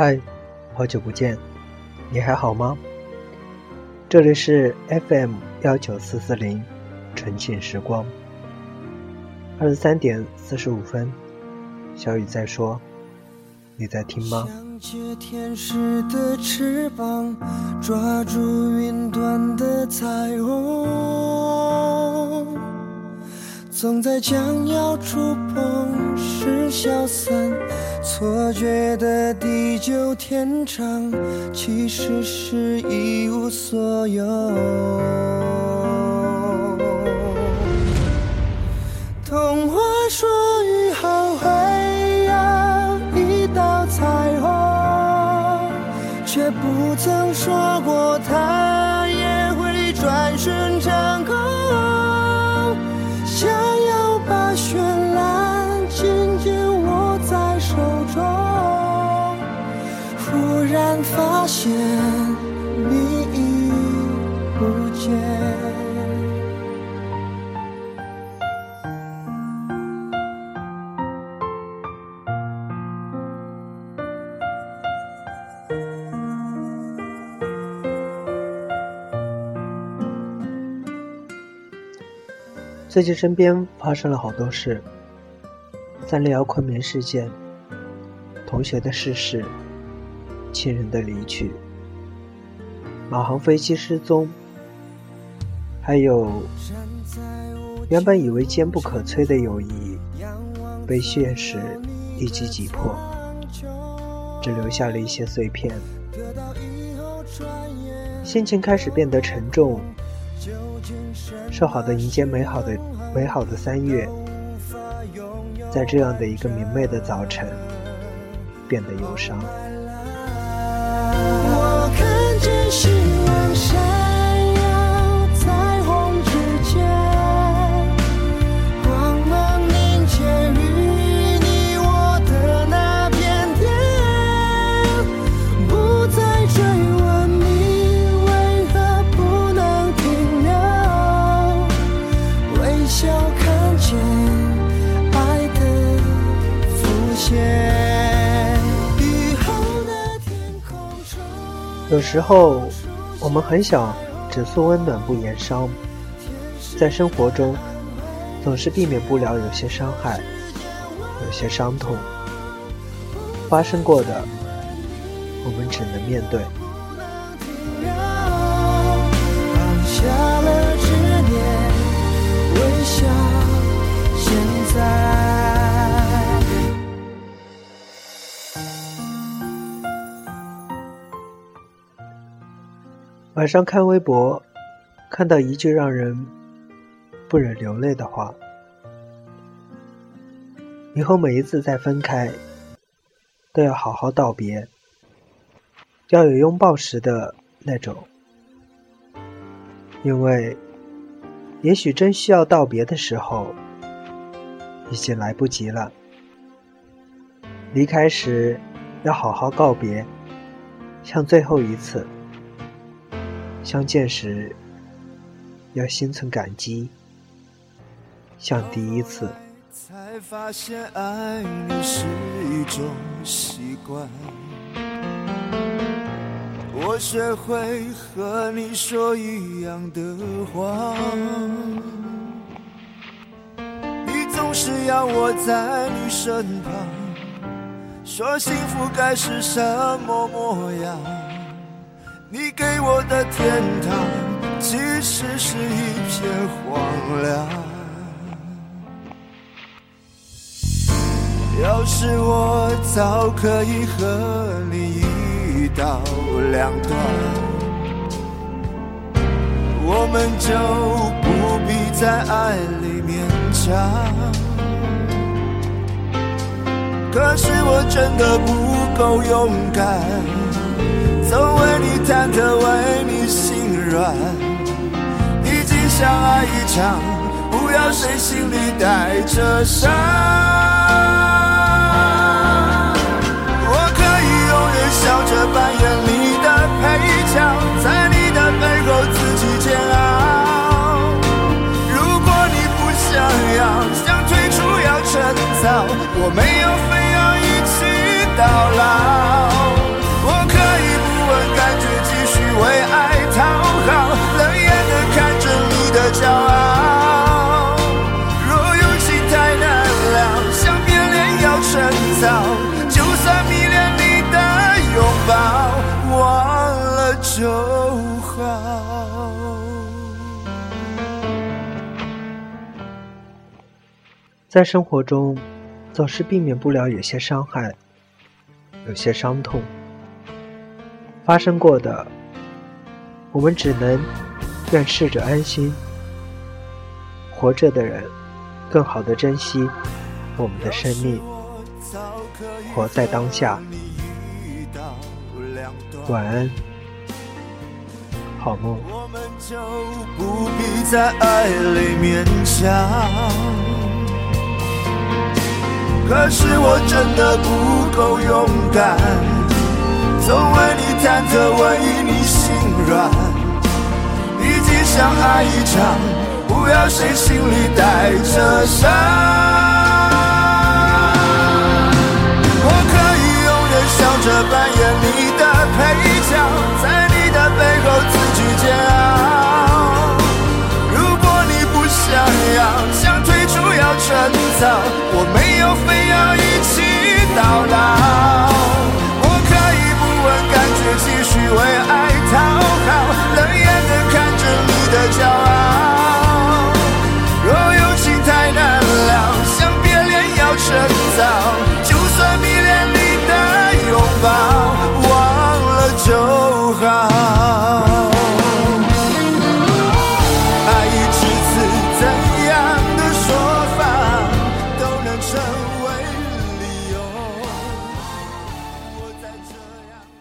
嗨，好久不见，你还好吗？这里是 FM 幺九四四零，纯净时光。二十三点四十五分，小雨在说，你在听吗？想借天使的翅膀，抓住云端的彩虹，总在将要触碰时消散，错觉的地久天长，其实是一无所有。童话说雨后会有一道彩虹，却不曾说过它发现你已不见。最近身边发生了好多事：三六幺昆明事件、同学的逝世、亲人的离去、马航飞机失踪，还有原本以为坚不可摧的友谊，被现实一击击破，只留下了一些碎片，心情开始变得沉重。说好的迎接美好的美好的三月，在这样的一个明媚的早晨，变得忧伤。看有时候，我们很想只诉温暖不言伤，在生活中，总是避免不了有些伤害，有些伤痛。发生过的，我们只能面对。晚上看微博，看到一句让人不忍流泪的话：以后每一次再分开，都要好好道别，要有拥抱时的那种，因为也许真需要道别的时候，已经来不及了。离开时要好好告别，像最后一次。相见时，要心存感激，像第一次。才发现爱你是一种习惯。我学会和你说一样的话，你总是要我在你身旁，说幸福该是什么模样。你给我的天堂，其实是一片荒凉。要是我早可以和你一刀两断，我们就不必在爱里勉强。可是我真的不够勇敢，我为你忐忑，为你心软。已经相爱一场，不要谁心里带着伤。我可以永远笑着扮演你的配角，在你的背后自己煎熬。如果你不想要，想退出要趁早，我没有非要一起到老。在生活中，总是避免不了有些伤害，有些伤痛。发生过的，我们只能愿逝者安心。活着的人，更好的珍惜我们的生命，活在当下。晚安，好梦。我们就不必在爱里勉强。可是我真的不够勇敢，总为你忐忑，为你心软，毕竟相爱一场，不要谁心里带着伤。